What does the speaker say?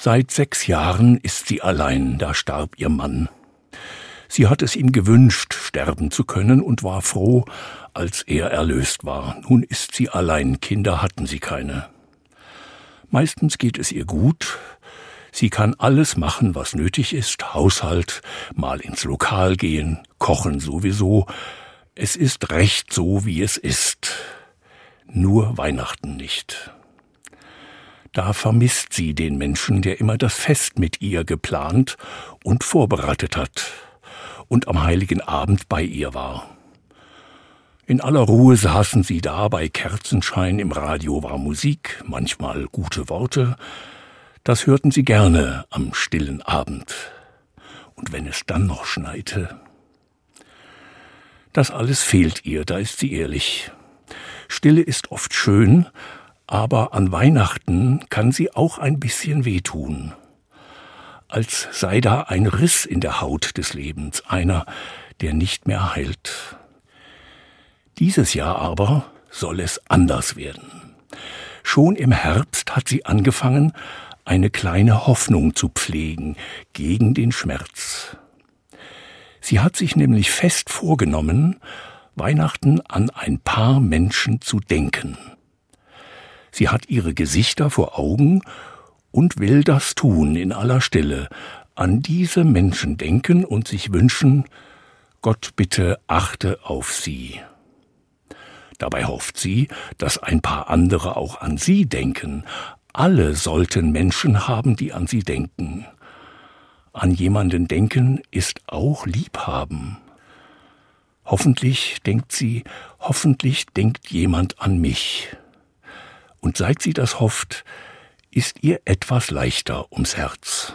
Seit sechs Jahren ist sie allein, da starb ihr Mann. Sie hat es ihm gewünscht, sterben zu können und war froh, als er erlöst war. Nun ist sie allein, Kinder hatten sie keine. Meistens geht es ihr gut, Sie kann alles machen, was nötig ist, Haushalt, mal ins Lokal gehen, kochen sowieso. Es ist recht so, wie es ist. Nur Weihnachten nicht. Da vermisst sie den Menschen, der immer das Fest mit ihr geplant und vorbereitet hat und am heiligen Abend bei ihr war. In aller Ruhe saßen sie da bei Kerzenschein, im Radio war Musik, manchmal gute Worte, das hörten sie gerne am stillen Abend. Und wenn es dann noch schneite. Das alles fehlt ihr, da ist sie ehrlich. Stille ist oft schön, aber an Weihnachten kann sie auch ein bisschen wehtun. Als sei da ein Riss in der Haut des Lebens, einer, der nicht mehr heilt. Dieses Jahr aber soll es anders werden. Schon im Herbst hat sie angefangen, eine kleine Hoffnung zu pflegen gegen den Schmerz. Sie hat sich nämlich fest vorgenommen, Weihnachten an ein paar Menschen zu denken. Sie hat ihre Gesichter vor Augen und will das tun in aller Stille, an diese Menschen denken und sich wünschen, Gott bitte achte auf sie. Dabei hofft sie, dass ein paar andere auch an sie denken, alle sollten Menschen haben, die an sie denken. An jemanden denken ist auch Liebhaben. Hoffentlich denkt sie, hoffentlich denkt jemand an mich. Und seit sie das hofft, ist ihr etwas leichter ums Herz.